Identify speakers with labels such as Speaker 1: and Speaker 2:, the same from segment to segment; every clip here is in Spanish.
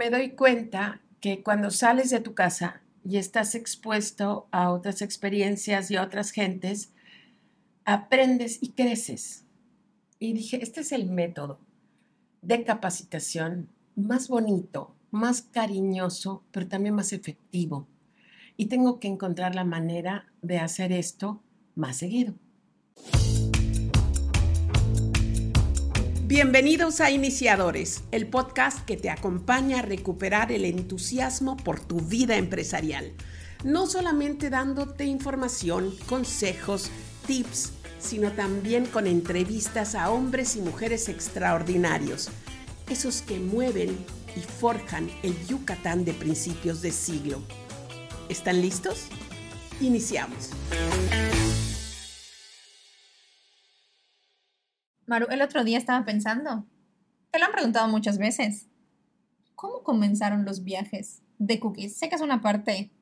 Speaker 1: me doy cuenta que cuando sales de tu casa y estás expuesto a otras experiencias y a otras gentes, aprendes y creces. Y dije, este es el método de capacitación más bonito, más cariñoso, pero también más efectivo. Y tengo que encontrar la manera de hacer esto más seguido. Bienvenidos a Iniciadores, el podcast que te acompaña a recuperar el entusiasmo por tu vida empresarial. No solamente dándote información, consejos, tips, sino también con entrevistas a hombres y mujeres extraordinarios, esos que mueven y forjan el Yucatán de principios de siglo. ¿Están listos? Iniciamos.
Speaker 2: Maru, el otro día estaba pensando, te lo han preguntado muchas veces, ¿cómo comenzaron los viajes de Cookies? Sé que es una parte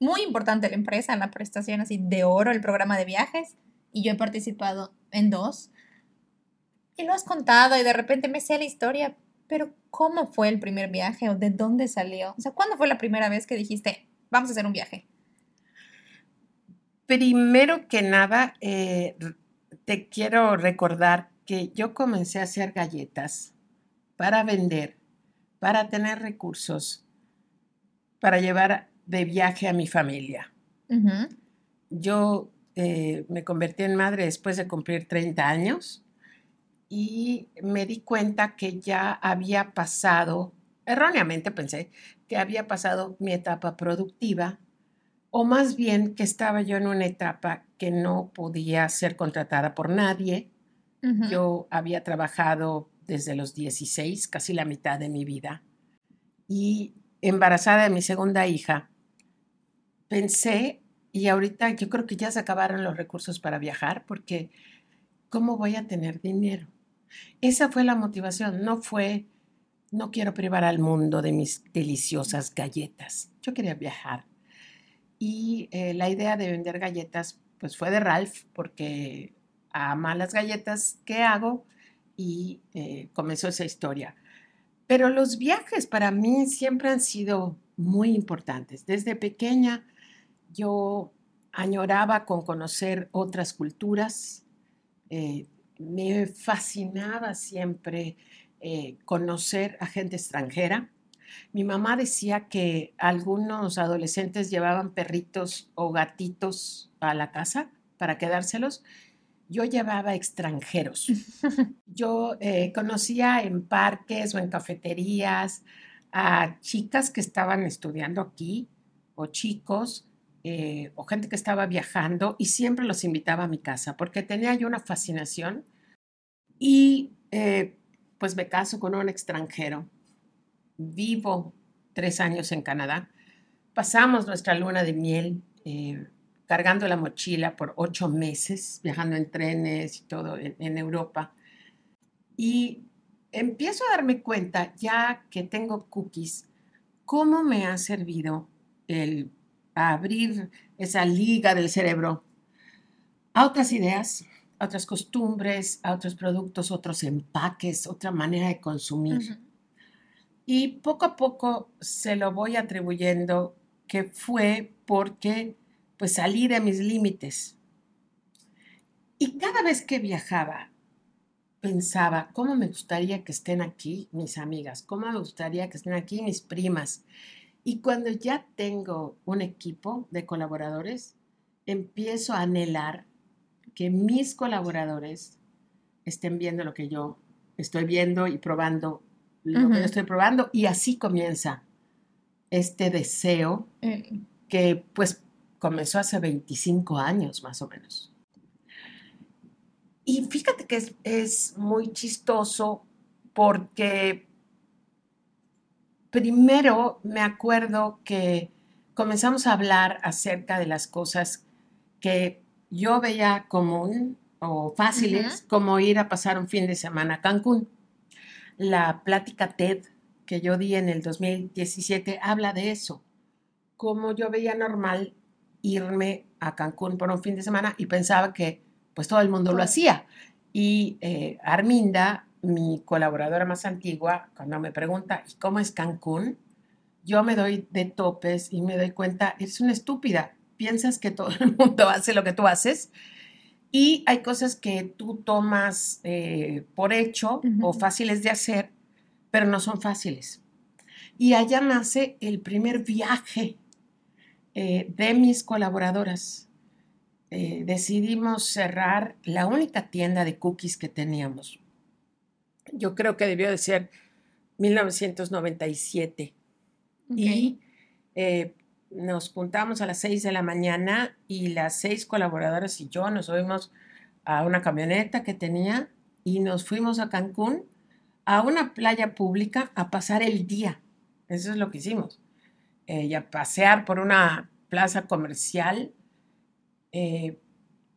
Speaker 2: muy importante de la empresa, la prestación así de oro, el programa de viajes, y yo he participado en dos. Y lo has contado y de repente me sé la historia, pero ¿cómo fue el primer viaje o de dónde salió? O sea, ¿cuándo fue la primera vez que dijiste, vamos a hacer un viaje?
Speaker 1: Primero que nada, eh, te quiero recordar que yo comencé a hacer galletas para vender, para tener recursos, para llevar de viaje a mi familia. Yo eh, me convertí en madre después de cumplir 30 años y me di cuenta que ya había pasado, erróneamente pensé, que había pasado mi etapa productiva, o más bien que estaba yo en una etapa que no podía ser contratada por nadie, yo había trabajado desde los 16, casi la mitad de mi vida, y embarazada de mi segunda hija, pensé, y ahorita yo creo que ya se acabaron los recursos para viajar, porque ¿cómo voy a tener dinero? Esa fue la motivación, no fue, no quiero privar al mundo de mis deliciosas galletas, yo quería viajar. Y eh, la idea de vender galletas, pues fue de Ralph, porque ama las galletas que hago y eh, comenzó esa historia. Pero los viajes para mí siempre han sido muy importantes. Desde pequeña yo añoraba con conocer otras culturas, eh, me fascinaba siempre eh, conocer a gente extranjera. Mi mamá decía que algunos adolescentes llevaban perritos o gatitos a la casa para quedárselos yo llevaba extranjeros. Yo eh, conocía en parques o en cafeterías a chicas que estaban estudiando aquí o chicos eh, o gente que estaba viajando y siempre los invitaba a mi casa porque tenía yo una fascinación y eh, pues me caso con un extranjero. Vivo tres años en Canadá. Pasamos nuestra luna de miel cargando la mochila por ocho meses, viajando en trenes y todo en, Europa. Y empiezo a darme cuenta, ya que tengo cookies, cómo me ha servido el abrir esa liga del cerebro a otras ideas, a otras costumbres, a otros productos, otros empaques, otra manera de consumir. Y poco a poco se lo voy atribuyendo que fue porque pues salí de mis límites. Y cada vez que viajaba, pensaba, ¿cómo me gustaría que estén aquí mis amigas? ¿Cómo me gustaría que estén aquí mis primas? Y cuando ya tengo un equipo de colaboradores, empiezo a anhelar que mis colaboradores estén viendo lo que yo estoy viendo y probando lo que yo estoy probando. Y así comienza este deseo eh. que pues comenzó hace 25 años más o menos. Y fíjate que es, muy chistoso porque primero me acuerdo que comenzamos a hablar acerca de las cosas que yo veía común o fáciles, como ir a pasar un fin de semana a Cancún. La plática TED que yo di en el 2017 habla de eso, como yo veía normal irme a Cancún por un fin de semana y pensaba que pues todo el mundo lo hacía. Y eh, Arminda, mi colaboradora más antigua, cuando me pregunta, ¿y cómo es Cancún? yo me doy de topes y me doy cuenta, eres una estúpida, piensas que todo el mundo hace lo que tú haces y hay cosas que tú tomas eh, por hecho o fáciles de hacer, pero no son fáciles. Y allá nace el primer viaje eh, de mis colaboradoras. Eh, decidimos cerrar la única tienda de cookies que teníamos. Yo creo que debió de ser 1997. Y nos juntamos a las 6 de la mañana y las seis colaboradoras y yo nos subimos a una camioneta que tenía y nos fuimos a Cancún a una playa pública a pasar el día. Eso es lo que hicimos. Eh, y a pasear por una plaza comercial. Eh,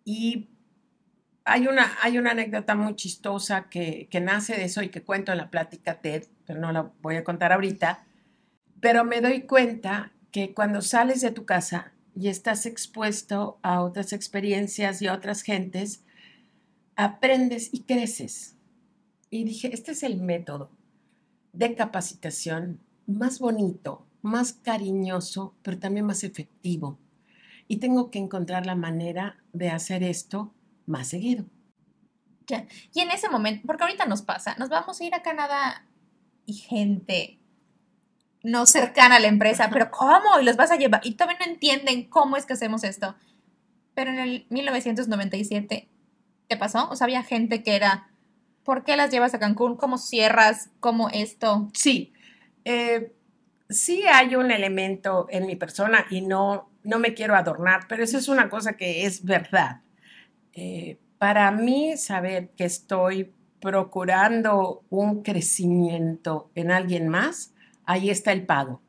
Speaker 1: y hay una, hay una anécdota muy chistosa que, que nace de eso y que cuento en la plática TED, pero no la voy a contar ahorita. Pero me doy cuenta que cuando sales de tu casa y estás expuesto a otras experiencias y a otras gentes, aprendes y creces. Y dije, este es el método de capacitación más bonito, más cariñoso, pero también más efectivo. Y tengo que encontrar la manera de hacer esto más seguido.
Speaker 2: Ya. Y en ese momento, porque ahorita nos pasa, nos vamos a ir a Canadá y gente no cercana a la empresa, pero ¿cómo? Y los vas a llevar. Y todavía no entienden cómo es que hacemos esto. Pero en el 1997, ¿qué pasó? O sea, había gente que era, ¿por qué las llevas a Cancún? ¿Cómo cierras? ¿Cómo esto?
Speaker 1: Sí, eh, sí hay un elemento en mi persona y no, no me quiero adornar, pero eso es una cosa que es verdad. Eh, para mí, saber que estoy procurando un crecimiento en alguien más, ahí está el pago.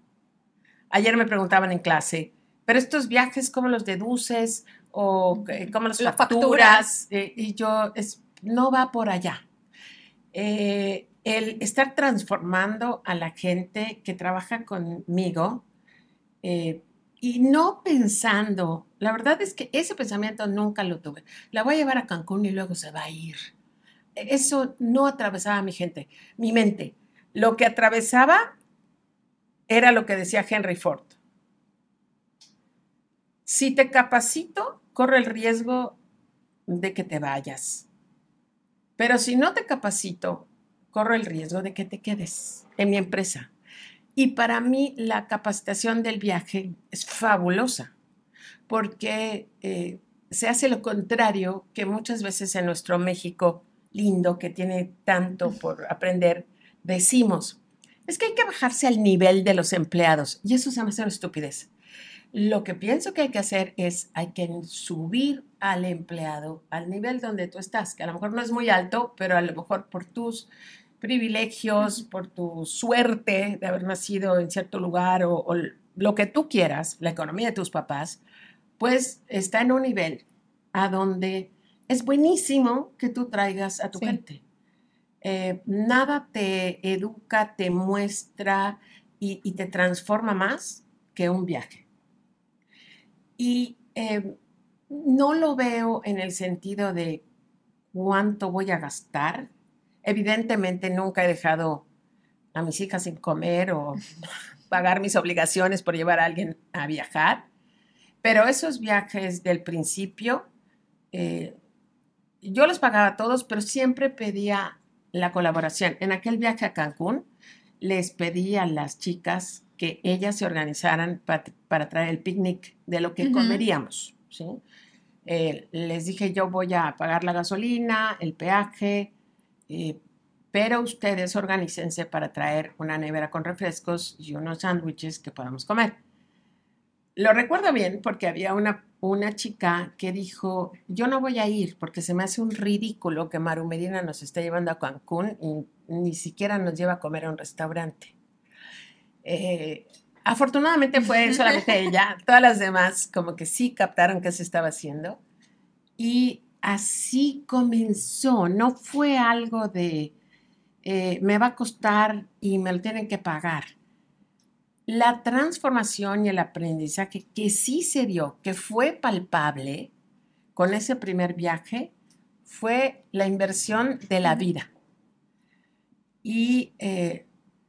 Speaker 1: Ayer me preguntaban en clase, pero estos viajes, ¿cómo los deduces? ¿O cómo los facturas? Eh, y yo, es, no va por allá. Eh, el estar transformando a la gente que trabaja conmigo eh, y no pensando, la verdad es que ese pensamiento nunca lo tuve. La voy a llevar a Cancún y luego se va a ir. Eso no atravesaba mi gente, mi mente. Lo que atravesaba era lo que decía Henry Ford. Si te capacito, corre el riesgo de que te vayas. Pero si no te capacito, corro el riesgo de que te quedes en mi empresa. Y para mí la capacitación del viaje es fabulosa, porque eh, se hace lo contrario que muchas veces en nuestro México lindo, que tiene tanto por aprender, decimos, es que hay que bajarse al nivel de los empleados. Y eso se me hace una estupidez. Lo que pienso que hay que hacer es, hay que subir al empleado al nivel donde tú estás, que a lo mejor no es muy alto, pero a lo mejor por tus privilegios, por tu suerte de haber nacido en cierto lugar o, lo que tú quieras, la economía de tus papás, pues está en un nivel a donde es buenísimo que tú traigas a tu gente. Eh, nada te educa, te muestra y, te transforma más que un viaje. Y eh, no lo veo en el sentido de cuánto voy a gastar. Evidentemente nunca he dejado a mis hijas sin comer o pagar mis obligaciones por llevar a alguien a viajar, pero esos viajes del principio, eh, yo los pagaba todos, pero siempre pedía la colaboración. En aquel viaje a Cancún, les pedí a las chicas que ellas se organizaran para, traer el picnic de lo que comeríamos. Eh, les dije, yo voy a pagar la gasolina, el peaje, eh, pero ustedes organícense para traer una nevera con refrescos y unos sándwiches que podamos comer. Lo recuerdo bien porque había una una chica que dijo, yo no voy a ir porque se me hace un ridículo que Maru Medina nos esté llevando a Cancún y ni siquiera nos lleva a comer a un restaurante. Eh, afortunadamente fue solamente ella, todas las demás como que sí captaron qué se estaba haciendo y así comenzó, no fue algo de eh, me va a costar y me lo tienen que pagar la transformación y el aprendizaje que sí se dio, que fue palpable con ese primer viaje, fue la inversión de la vida. Y eh,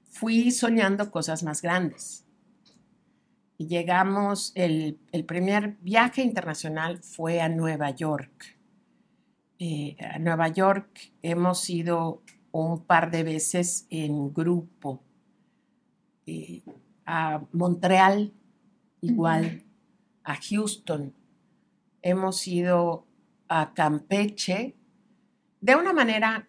Speaker 1: fui soñando cosas más grandes. Y llegamos, el, el primer viaje internacional fue a Nueva York. Eh, a Nueva York hemos ido un par de veces en grupo. Eh, a Montreal, igual, a Houston. Hemos ido a Campeche de una manera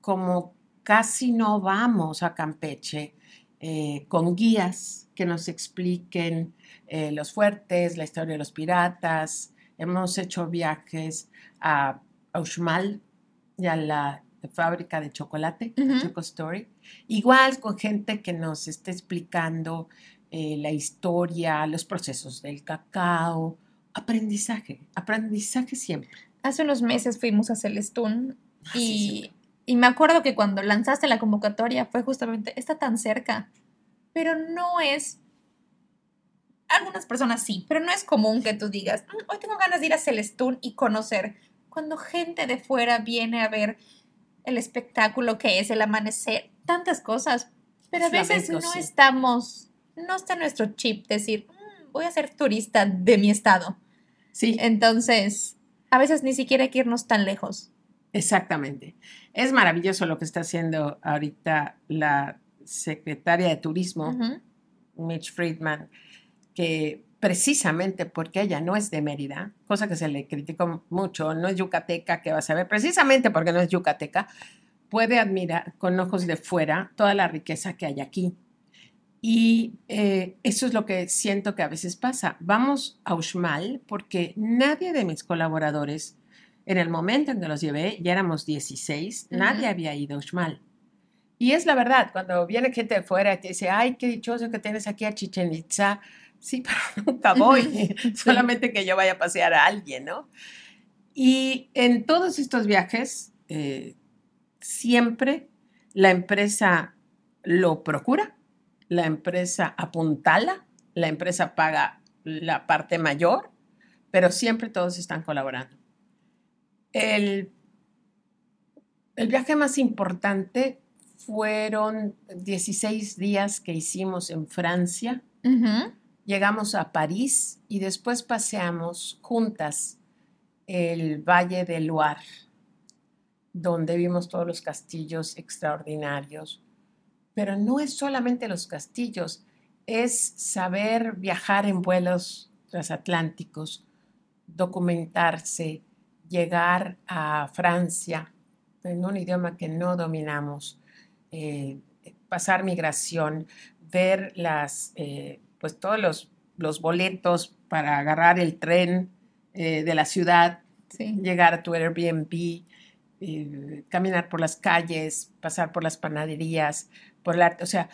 Speaker 1: como casi no vamos a Campeche, eh, con guías que nos expliquen eh, los fuertes, la historia de los piratas. Hemos hecho viajes a Uxmal y a la fábrica de chocolate, Choco Story. Igual con gente que nos esté explicando eh, la historia, los procesos del cacao, aprendizaje, aprendizaje siempre.
Speaker 2: Hace unos meses fuimos a Celestún ah, y y me acuerdo que cuando lanzaste la convocatoria fue justamente, está tan cerca, pero no es... Algunas personas sí, pero no es común que tú digas, mm, hoy tengo ganas de ir a Celestún y conocer. Cuando gente de fuera viene a ver el espectáculo que es el amanecer, tantas cosas, pero a veces no estamos, no está nuestro chip decir, mm, voy a ser turista de mi estado. Sí. Entonces, a veces ni siquiera hay que irnos tan lejos.
Speaker 1: Exactamente. Es maravilloso lo que está haciendo ahorita la secretaria de Turismo, Mitch Friedman, que precisamente porque ella no es de Mérida, cosa que se le criticó mucho, no es yucateca, que va a saber, precisamente porque no es yucateca, puede admirar con ojos de fuera toda la riqueza que hay aquí. Y eh, eso es lo que siento que a veces pasa. Vamos a Uxmal porque nadie de mis colaboradores en el momento en que los llevé, ya éramos 16, nadie había ido a Uxmal. Y es la verdad, cuando viene gente de fuera y te dice, ay, qué dichoso que tienes aquí a Chichen Itza, sí, pero nunca voy, solamente que yo vaya a pasear a alguien, ¿no? Y en todos estos viajes, eh, siempre la empresa lo procura, la empresa apuntala, la empresa paga la parte mayor, pero siempre todos están colaborando. El, el viaje más importante fueron 16 días que hicimos en Francia. Llegamos a París y después paseamos juntas el Valle del Loire, donde vimos todos los castillos extraordinarios. Pero no es solamente los castillos, es saber viajar en vuelos transatlánticos, documentarse, llegar a Francia en un idioma que no dominamos, eh, pasar migración, ver las, eh, pues todos los, los, boletos para agarrar el tren eh, de la ciudad, llegar a tu Airbnb, caminar por las calles, pasar por las panaderías, por la, o sea,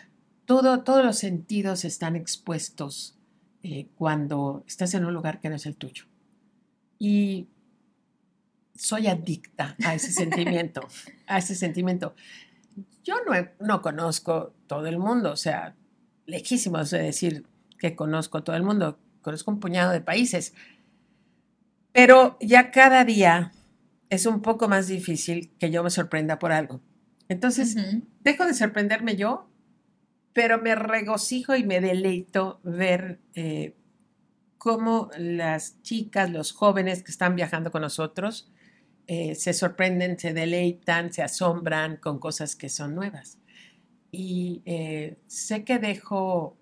Speaker 1: todo, todos los sentidos están expuestos cuando estás en un lugar que no es el tuyo. Y soy adicta a ese sentimiento, a ese sentimiento. Yo no, no conozco todo el mundo, o sea, lejísimo de decir que conozco todo el mundo, conozco un puñado de países, pero ya cada día es un poco más difícil que yo me sorprenda por algo. Entonces, dejo de sorprenderme yo, pero me regocijo y me deleito ver eh, cómo las chicas, los jóvenes que están viajando con nosotros, eh, se sorprenden, se deleitan, se asombran con cosas que son nuevas. Y eh, sé que dejo,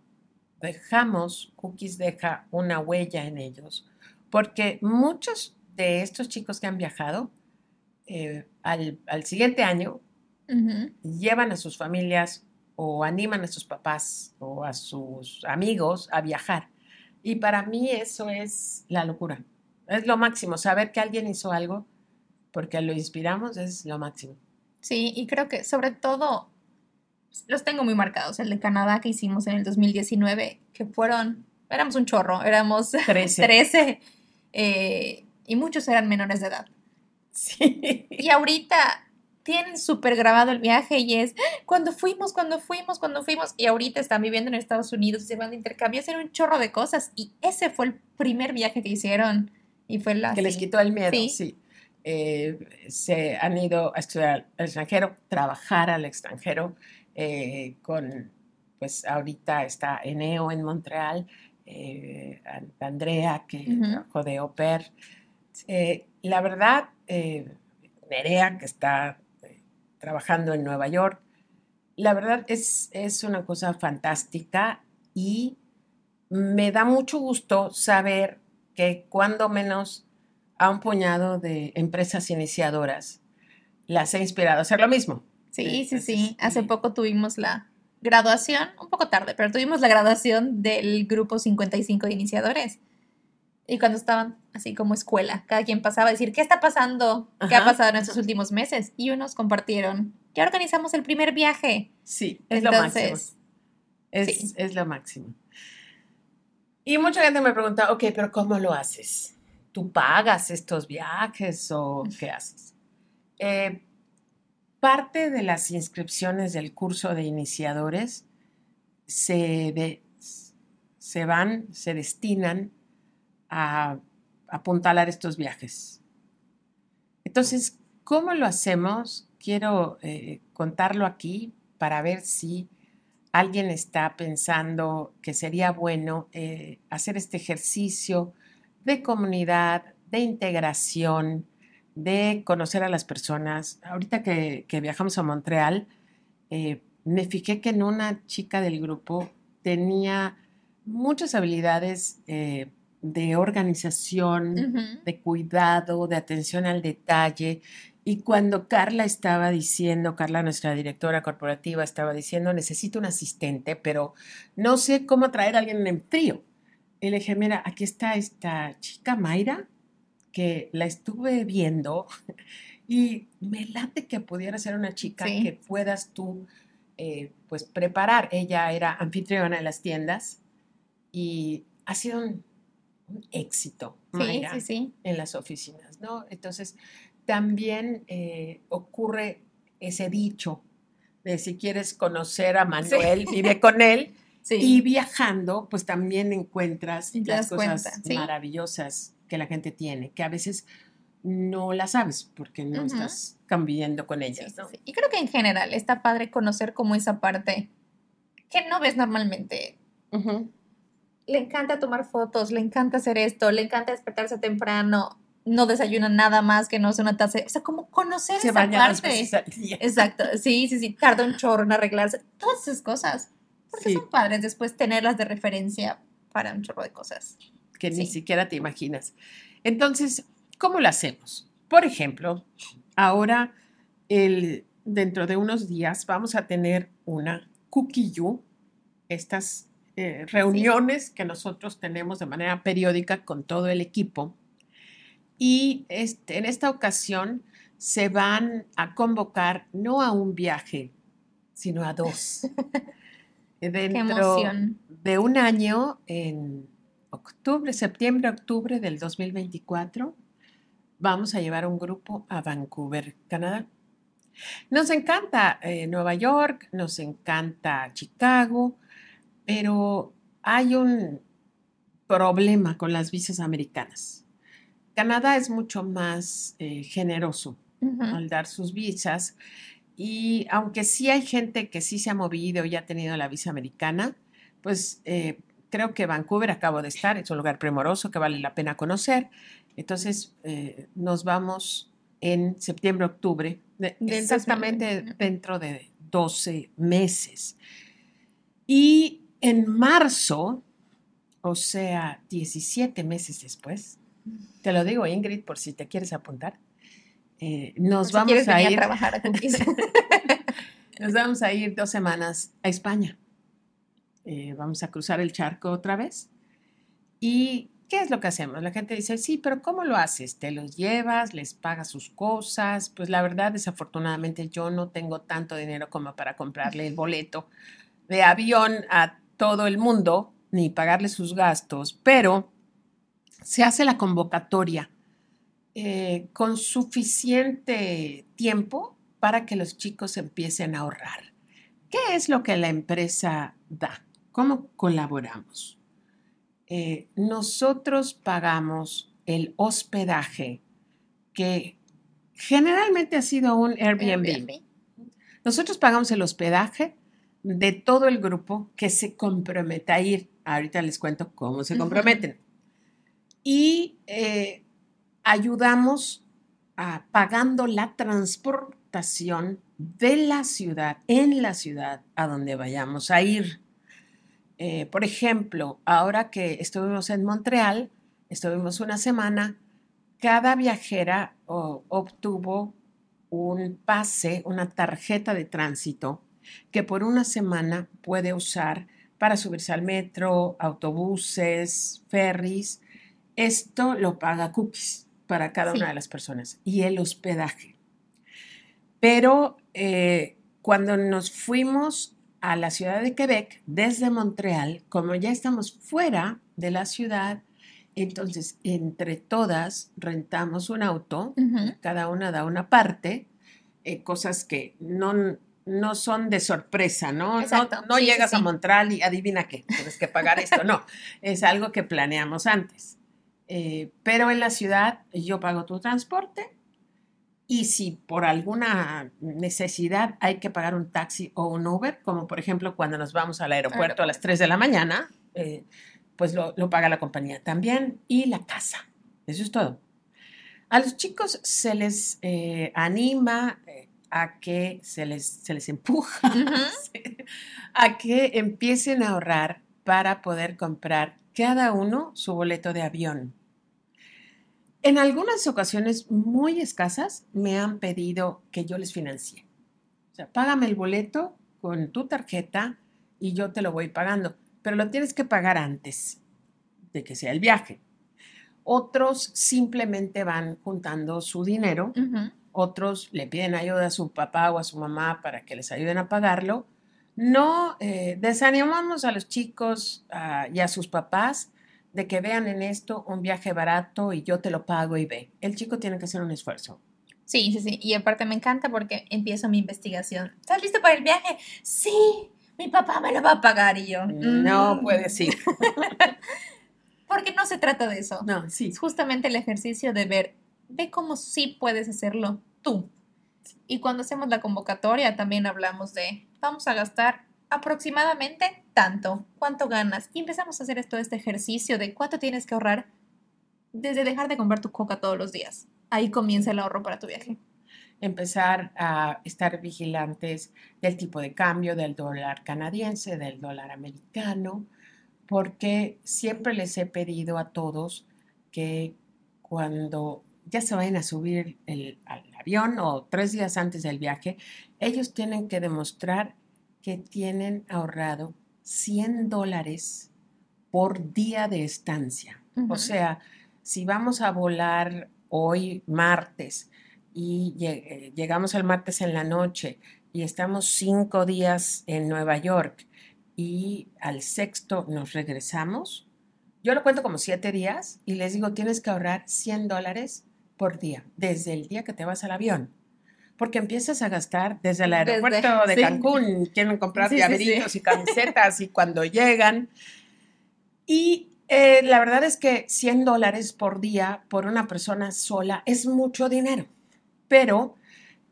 Speaker 1: dejamos, Cookies deja una huella en ellos, porque muchos de estos chicos que han viajado eh, al, siguiente año llevan a sus familias o animan a sus papás o a sus amigos a viajar. Y para mí eso es la locura. Es lo máximo, saber que alguien hizo algo porque lo inspiramos es lo máximo.
Speaker 2: Sí, y creo que sobre todo los tengo muy marcados. El de Canadá que hicimos en el 2019, que fueron, éramos un chorro, éramos 13. 13 eh, y muchos eran menores de edad. Sí. Y ahorita tienen súper grabado el viaje y es cuando fuimos, cuando fuimos, cuando fuimos. Y ahorita están viviendo en Estados Unidos y se van de intercambio, hacen un chorro de cosas. Y ese fue el primer viaje que hicieron. Y fue la.
Speaker 1: Que les quitó el miedo, sí. Eh, se han ido a estudiar al extranjero, trabajar al extranjero, eh, con, pues ahorita está Eneo en Montreal, eh, Andrea, que
Speaker 2: Ujú.
Speaker 1: trabajó de au pair. La verdad, Nerea, que está trabajando en Nueva York, la verdad es, es una cosa fantástica y me da mucho gusto saber que cuando menos a un puñado de empresas iniciadoras las he inspirado a hacer lo mismo.
Speaker 2: Sí, sí,
Speaker 1: Entonces,
Speaker 2: sí. Hace poco tuvimos la graduación, un poco tarde, pero tuvimos la graduación del grupo 55 de iniciadores. Y cuando estaban así como escuela, cada quien pasaba a decir, ¿qué está pasando? ¿Qué ha pasado en estos últimos meses? Y unos compartieron, ya organizamos el primer viaje.
Speaker 1: Sí, es lo máximo.
Speaker 2: Entonces,
Speaker 1: Es,
Speaker 2: sí.
Speaker 1: es lo máximo. Y mucha gente me pregunta, ok, pero ¿cómo lo haces? ¿Tú pagas estos viajes o qué haces? Eh, parte de las inscripciones del curso de iniciadores se, de- se van, se destinan a apuntalar estos viajes. Entonces, ¿cómo lo hacemos? Quiero eh, contarlo aquí para ver si alguien está pensando que sería bueno eh, hacer este ejercicio de comunidad, de integración, de conocer a las personas. Ahorita que, que viajamos a Montreal, eh, me fijé que en una chica del grupo tenía muchas habilidades eh, de organización, de cuidado, de atención al detalle. Y cuando Carla estaba diciendo, Carla, nuestra directora corporativa, estaba diciendo, necesito un asistente, pero no sé cómo traer a alguien en frío. Y le dije, mira, aquí está esta chica Mayra, que la estuve viendo y me late que pudiera ser una chica
Speaker 2: Sí.
Speaker 1: que puedas tú, eh, pues, preparar. Ella era anfitriona en las tiendas y ha sido un, un éxito, Mayra
Speaker 2: sí, sí.
Speaker 1: en las oficinas, ¿no? Entonces, también eh, ocurre ese dicho de si quieres conocer a Manuel, vive con él.
Speaker 2: Sí.
Speaker 1: Y viajando, pues también encuentras las cosas
Speaker 2: cuenta, sí.
Speaker 1: maravillosas que la gente tiene, que a veces no las sabes porque no
Speaker 2: Ujú.
Speaker 1: estás conviviendo con ellas,
Speaker 2: sí,
Speaker 1: ¿no?
Speaker 2: Y creo que en general está padre conocer como esa parte que no ves normalmente.
Speaker 1: Ujú.
Speaker 2: Le encanta tomar fotos, le encanta hacer esto, le encanta despertarse temprano, no desayuna nada más que no sea una taza. O sea, como conocer
Speaker 1: Se
Speaker 2: esa parte. Exacto, sí, sí, sí, tarda un chorro en arreglarse, todas esas cosas. Porque
Speaker 1: Sí.
Speaker 2: son padres después tenerlas de referencia para un chorro de cosas.
Speaker 1: que ni
Speaker 2: Sí.
Speaker 1: siquiera te imaginas. Entonces, ¿cómo lo hacemos? Por ejemplo, ahora, el, dentro de unos días, vamos a tener una Cookie You, estas eh, reuniones que nosotros tenemos de manera periódica con todo el equipo. Y este, en esta ocasión se van a convocar no a un viaje, sino a dos.
Speaker 2: Qué
Speaker 1: Dentro, de un año, en octubre, septiembre, octubre del 2024, vamos a llevar un grupo a Vancouver, Canadá. Nos encanta eh, Nueva York, nos encanta Chicago, pero hay un problema con las visas americanas. Canadá es mucho más eh, generoso al dar sus visas. Y aunque sí hay gente que sí se ha movido y ha tenido la visa americana, pues eh, creo que Vancouver acabo de estar, es un lugar primoroso que vale la pena conocer. Entonces eh, nos vamos en septiembre, octubre, de- exactamente
Speaker 2: 2021.
Speaker 1: dentro de 12 meses. Y en marzo, o sea, 17 meses después, te lo digo Ingrid por si te quieres apuntar, eh, nos vamos a ir.
Speaker 2: trabajar a.
Speaker 1: Nos vamos a ir dos semanas a España. Eh, vamos a cruzar el charco otra vez. ¿Y qué es lo que hacemos? La gente dice, sí, pero ¿cómo lo haces? ¿Te los llevas? ¿Les pagas sus cosas? Pues la verdad, desafortunadamente, yo no tengo tanto dinero como para comprarle el boleto de avión a todo el mundo, ni pagarle sus gastos, pero se hace la convocatoria eh, con suficiente tiempo para que los chicos empiecen a ahorrar. ¿Qué es lo que la empresa da? ¿Cómo colaboramos? Eh, nosotros pagamos el hospedaje, que generalmente ha sido un Airbnb.
Speaker 2: Airbnb.
Speaker 1: Nosotros pagamos el hospedaje de todo el grupo que se comprometa a ir. Ahorita les cuento cómo se comprometen. Y eh, ayudamos a, pagando la transportación de la ciudad, en la ciudad a donde vayamos a ir. Eh, por ejemplo, ahora que estuvimos en Montreal, estuvimos una semana, cada viajera obtuvo un pase, una tarjeta de tránsito que por una semana puede usar para subirse al metro, autobuses, ferries. Esto lo paga Cookies para cada una de las personas y el hospedaje. Pero eh, cuando nos fuimos a la ciudad de Quebec desde Montreal, como ya estamos fuera de la ciudad, entonces entre todas rentamos un auto, cada una da una parte, eh, cosas que no, no son de sorpresa, ¿no? No, llegas a Montreal y adivina qué, tienes que pagar esto, no, es algo que planeamos antes. Eh, pero en la ciudad yo pago tu transporte y si por alguna necesidad hay que pagar un taxi o un Uber, como por ejemplo cuando nos vamos al aeropuerto a las 3 de la mañana, eh, pues lo, paga la compañía también y la casa. Eso es todo. A los chicos se les eh, anima a que se les, se les empuja a que empiecen a ahorrar para poder comprar cada uno su boleto de avión. En algunas ocasiones muy escasas me han pedido que yo les financie. O sea, págame el boleto con tu tarjeta y yo te lo voy pagando, pero lo tienes que pagar antes de que sea el viaje. Otros simplemente van juntando su dinero otros le piden ayuda a su papá o a su mamá para que les ayuden a pagarlo. No eh, desanimamos a los chicos ah, y a sus papás de que vean en esto un viaje barato y yo te lo pago y ve. El chico tiene que hacer un esfuerzo.
Speaker 2: Sí, sí, sí. Y aparte me encanta porque empiezo mi investigación. ¿Estás listo para el viaje? Sí, mi papá me lo va a pagar y yo.
Speaker 1: No mm". puede ser.
Speaker 2: porque no se trata de eso.
Speaker 1: No, sí.
Speaker 2: Es justamente el ejercicio de ver, ve cómo sí puedes hacerlo tú. Y cuando hacemos la convocatoria también hablamos de, vamos a gastar aproximadamente tanto, cuánto ganas. Y empezamos a hacer todo este ejercicio de cuánto tienes que ahorrar desde dejar de comprar tu coca todos los días. Ahí comienza el ahorro para tu viaje.
Speaker 1: Empezar a estar vigilantes del tipo de cambio del dólar canadiense, del dólar americano, porque siempre les he pedido a todos que cuando ya se vayan a subir el, al avión o tres días antes del viaje, ellos tienen que demostrar que tienen ahorrado 100 dólares por día de estancia. O sea, si vamos a volar hoy martes y eh, llegamos el martes en la noche y estamos cinco días en Nueva York y al sexto nos regresamos, yo lo cuento como siete días y les digo, tienes que ahorrar 100 dólares por día, desde el día que te vas al avión. Porque empiezas a gastar desde el aeropuerto de Cancún, quieren comprar llaveritos y camisetas y cuando llegan. Y eh, la verdad es que 100 dólares por día por una persona sola es mucho dinero, pero,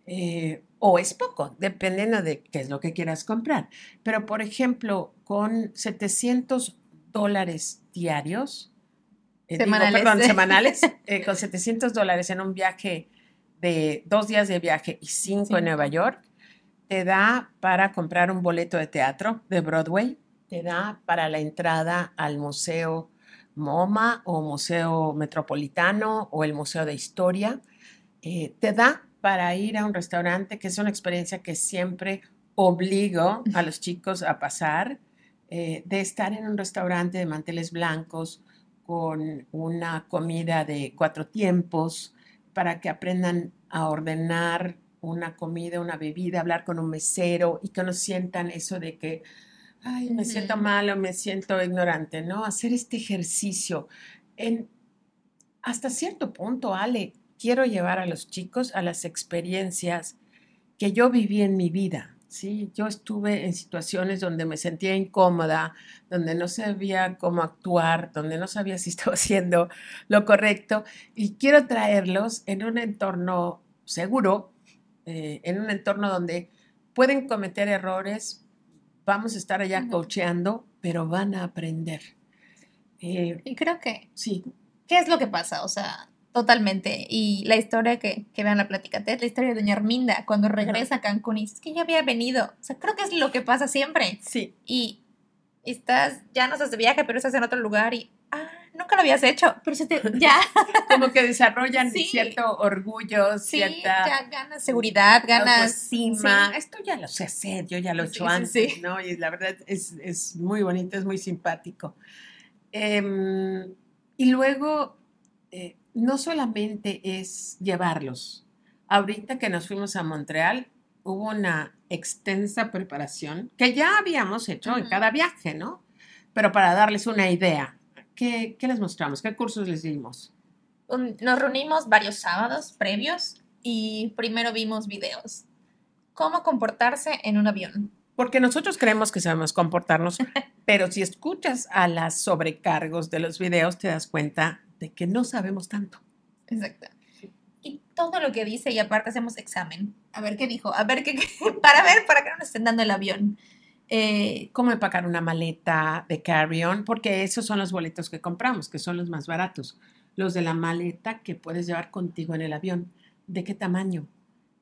Speaker 1: eh, o es poco, dependiendo de qué es lo que quieras comprar. Pero, por ejemplo, con 700 dólares diarios, eh, semanales, perdón, semanales eh, con 700 dólares en un viaje de dos días de viaje y cinco en Nueva York, te da para comprar un boleto de teatro de Broadway, te da para la entrada al Museo MoMA o Museo Metropolitano o el Museo de Historia, eh, te da para ir a un restaurante, que es una experiencia que siempre obligo a los chicos a pasar, de estar en un restaurante de manteles blancos, con una comida de cuatro tiempos para que aprendan a ordenar una comida, una bebida, hablar con un mesero y que no sientan eso de que, ay, me siento mal o me siento ignorante, ¿no? Hacer este ejercicio. En, hasta cierto punto, Ale, quiero llevar a los chicos a las experiencias que yo viví en mi vida. Sí, yo estuve en situaciones donde me sentía incómoda, donde no sabía cómo actuar, donde no sabía si estaba haciendo lo correcto y quiero traerlos en un entorno seguro, eh, en un entorno donde pueden cometer errores, vamos a estar allá
Speaker 2: Ujú.
Speaker 1: coacheando, pero van a aprender. Eh,
Speaker 2: Y creo que,
Speaker 1: sí,
Speaker 2: ¿qué es lo que pasa? O sea, totalmente. Y la historia que, que vean la plática, es la historia de Doña Arminda, cuando regresa a Cancún y dice, es que ya había venido. O sea, creo que es lo que pasa siempre.
Speaker 1: sí,
Speaker 2: Y estás, ya no estás de viaje, pero estás en otro lugar y, ah, nunca lo habías hecho, pero se te, ya,
Speaker 1: como que desarrollan
Speaker 2: Sí.
Speaker 1: cierto orgullo,
Speaker 2: sí,
Speaker 1: cierta
Speaker 2: ya ganas seguridad, ganas sí.
Speaker 1: Esto ya lo sé hacer, yo ya lo he hecho antes,
Speaker 2: sí.
Speaker 1: ¿no? Y la verdad es, es muy bonito, es muy simpático. Em, y luego, eh, no solamente es llevarlos. Ahorita que nos fuimos a Montreal, hubo una extensa preparación que ya habíamos hecho en cada viaje, ¿no? Pero para darles una idea, ¿qué, qué les mostramos? ¿Qué cursos les dimos?
Speaker 2: Un- nos reunimos varios sábados previos y primero vimos videos. Cómo comportarse en un avión.
Speaker 1: Porque nosotros creemos que sabemos comportarnos, pero si escuchas a las sobrecargos de los videos, te das cuenta de que no sabemos tanto.
Speaker 2: Exacto. Y todo lo que dice y aparte hacemos examen. A ver qué dijo, a ver qué, para ver, para que no nos estén dando el avión. Eh,
Speaker 1: Cómo empacar una maleta de carry-on, porque esos son los boletos que compramos, que son los más baratos. Los de la maleta que puedes llevar contigo en el avión. ¿De qué tamaño?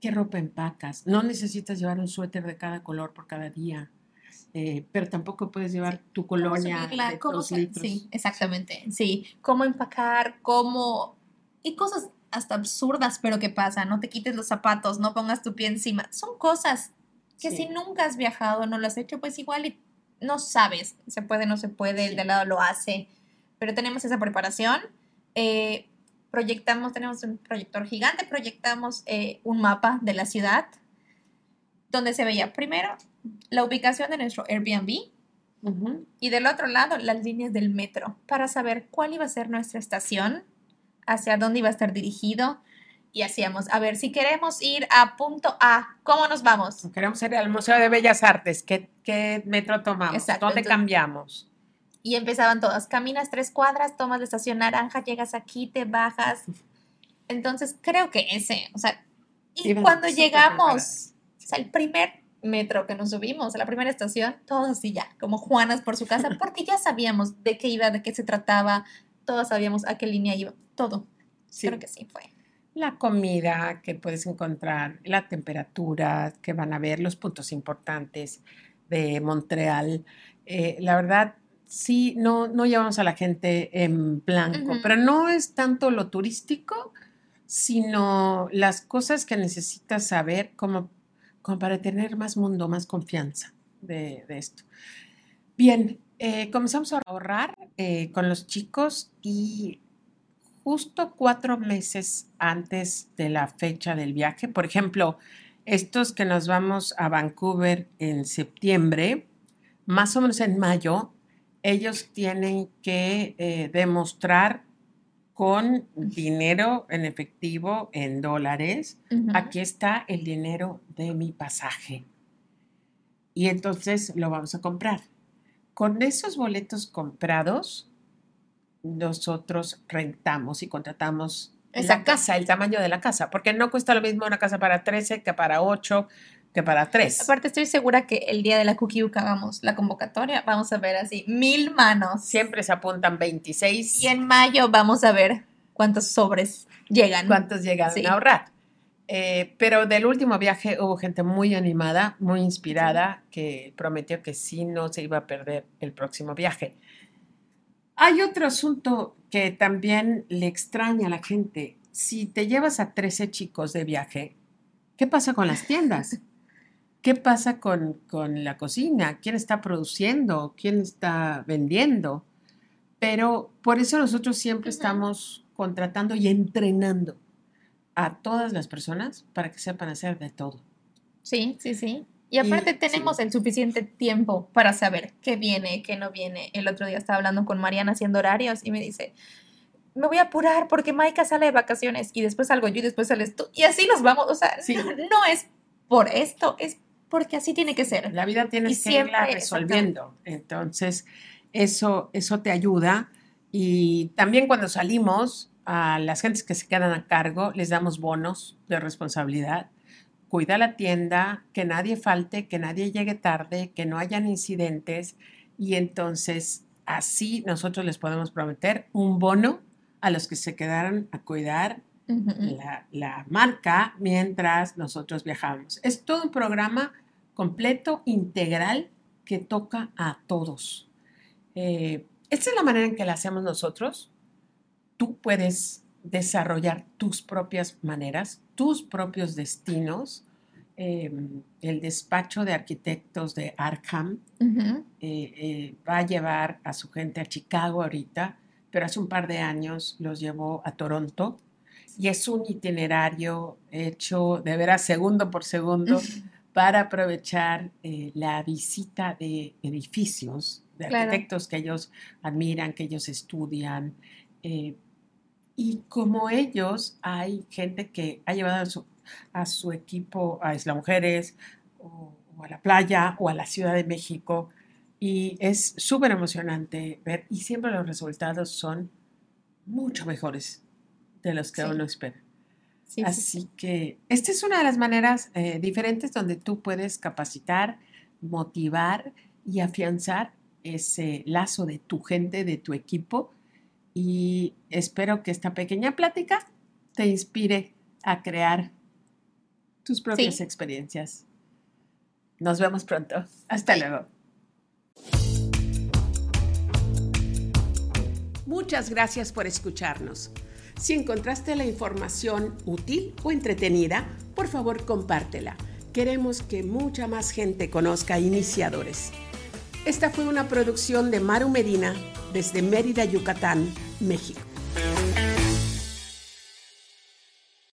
Speaker 1: ¿Qué ropa empacas? No necesitas llevar un suéter de cada color por cada día, eh, pero tampoco puedes llevar tu colonia
Speaker 2: subirla,
Speaker 1: de dos
Speaker 2: se-
Speaker 1: litros.
Speaker 2: Sí, exactamente. Sí, cómo empacar, cómo... Y cosas hasta absurdas, pero que pasan. No te quites los zapatos, no pongas tu pie encima. Son cosas que
Speaker 1: Sí.
Speaker 2: si nunca has viajado, no lo has hecho, pues igual y no sabes. Se puede, no se puede, el
Speaker 1: Sí.
Speaker 2: de al lado lo hace. Pero tenemos esa preparación. Eh, proyectamos, tenemos un proyector gigante, proyectamos eh, un mapa de la ciudad donde se veía primero la ubicación de nuestro Airbnb,
Speaker 1: Ujú.
Speaker 2: y del otro lado las líneas del metro para saber cuál iba a ser nuestra estación, hacia dónde iba a estar dirigido y hacíamos, a ver, si queremos ir a punto A, ¿cómo nos vamos?
Speaker 1: Queremos ir al Museo de Bellas Artes. ¿Qué, qué metro tomamos?
Speaker 2: Exacto,
Speaker 1: ¿Dónde
Speaker 2: entonces-
Speaker 1: cambiamos?
Speaker 2: Y empezaban todas, caminas tres cuadras, tomas la estación naranja, llegas aquí, te bajas. Entonces creo que ese, o sea, y
Speaker 1: Iban
Speaker 2: cuando llegamos,
Speaker 1: preparadas.
Speaker 2: o sea, el primer metro que nos subimos, a la primera estación, todos así ya, como Juanas por su casa, porque ya sabíamos de qué iba, de qué se trataba, todos sabíamos a qué línea iba, todo.
Speaker 1: Sí.
Speaker 2: Creo que sí fue.
Speaker 1: La comida que puedes encontrar, la temperatura que van a ver, los puntos importantes de Montreal. Eh, la verdad, sí, no, no llevamos a la gente en blanco, pero no es tanto lo turístico, sino las cosas que necesitas saber como, como para tener más mundo, más confianza de, de esto. Bien, eh, comenzamos a ahorrar eh, con los chicos y justo cuatro meses antes de la fecha del viaje, por ejemplo, estos que nos vamos a Vancouver en septiembre, más o menos en mayo, ellos tienen que eh, demostrar con dinero en efectivo, en dólares, aquí está el dinero de mi pasaje. Y entonces lo vamos a comprar. Con esos boletos comprados, nosotros rentamos y contratamos la casa, el tamaño de la casa, porque no cuesta lo mismo una casa para 13 que para 8, que para 3.
Speaker 2: Aparte, estoy segura que el día de la Cookie que hagamos la convocatoria, vamos a ver así mil manos.
Speaker 1: Siempre se apuntan 26.
Speaker 2: Y en mayo vamos a ver cuántos sobres llegan.
Speaker 1: cuántos llegan
Speaker 2: Sí.
Speaker 1: a ahorrar. Eh, pero del último viaje hubo gente muy animada, muy inspirada, que prometió que sí no se iba a perder el próximo viaje. Hay otro asunto que también le extraña a la gente. Si te llevas a 13 chicos de viaje, ¿qué pasa con las tiendas? ¿Qué pasa con, con la cocina? ¿Quién está produciendo? ¿Quién está vendiendo? Pero por eso nosotros siempre
Speaker 2: Ujú.
Speaker 1: estamos contratando y entrenando a todas las personas para que sepan hacer de todo.
Speaker 2: Sí, sí, sí. Y aparte
Speaker 1: Y-
Speaker 2: tenemos
Speaker 1: sí.
Speaker 2: el suficiente tiempo para saber qué viene, qué no viene. El otro día estaba hablando con Mariana haciendo horarios y me dice, me voy a apurar porque Maika sale de vacaciones y después salgo yo y después sales tú. Y así nos vamos. O sea,
Speaker 1: Sí.
Speaker 2: no es por esto, es porque así tiene que ser.
Speaker 1: La vida tienes
Speaker 2: Y
Speaker 1: que irla resolviendo. Entonces, eso, eso te ayuda. Y también cuando salimos, a las gentes que se quedan a cargo les damos bonos de responsabilidad. cuida la tienda, que nadie falte, que nadie llegue tarde, que no hayan incidentes y entonces así nosotros les podemos prometer un bono a los que se quedaran a cuidar la, la, marca mientras nosotros viajamos. Es todo un programa completo, integral, que toca a todos. Eh, esta es la manera en que la hacemos nosotros. Tú puedes desarrollar tus propias maneras, tus propios destinos. Em, el despacho de arquitectos de Arkham eh, eh, va a llevar a su gente a Chicago ahorita, pero hace un par de años los llevó a Toronto y es un itinerario hecho de veras segundo por segundo para aprovechar eh, la visita de edificios, de arquitectos que ellos admiran, que ellos estudian. Eh, y como ellos, hay gente que ha llevado a su, equipo a Isla Mujeres o, a la playa o a la Ciudad de México. Y es súper emocionante ver, y siempre los resultados son mucho mejores de los que uno espera. Así que esta es una de las maneras eh, diferentes donde tú puedes capacitar, motivar y afianzar ese lazo de tu gente, de tu equipo. Y espero que esta pequeña plática te inspire a crear tus propias experiencias. Nos vemos pronto. Hasta luego. Muchas gracias por escucharnos. Si encontraste la información útil o entretenida, por favor compártela. Queremos que mucha más gente conozca iniciadores. Esta fue una producción de Maru Medina desde Mérida, Yucatán, México.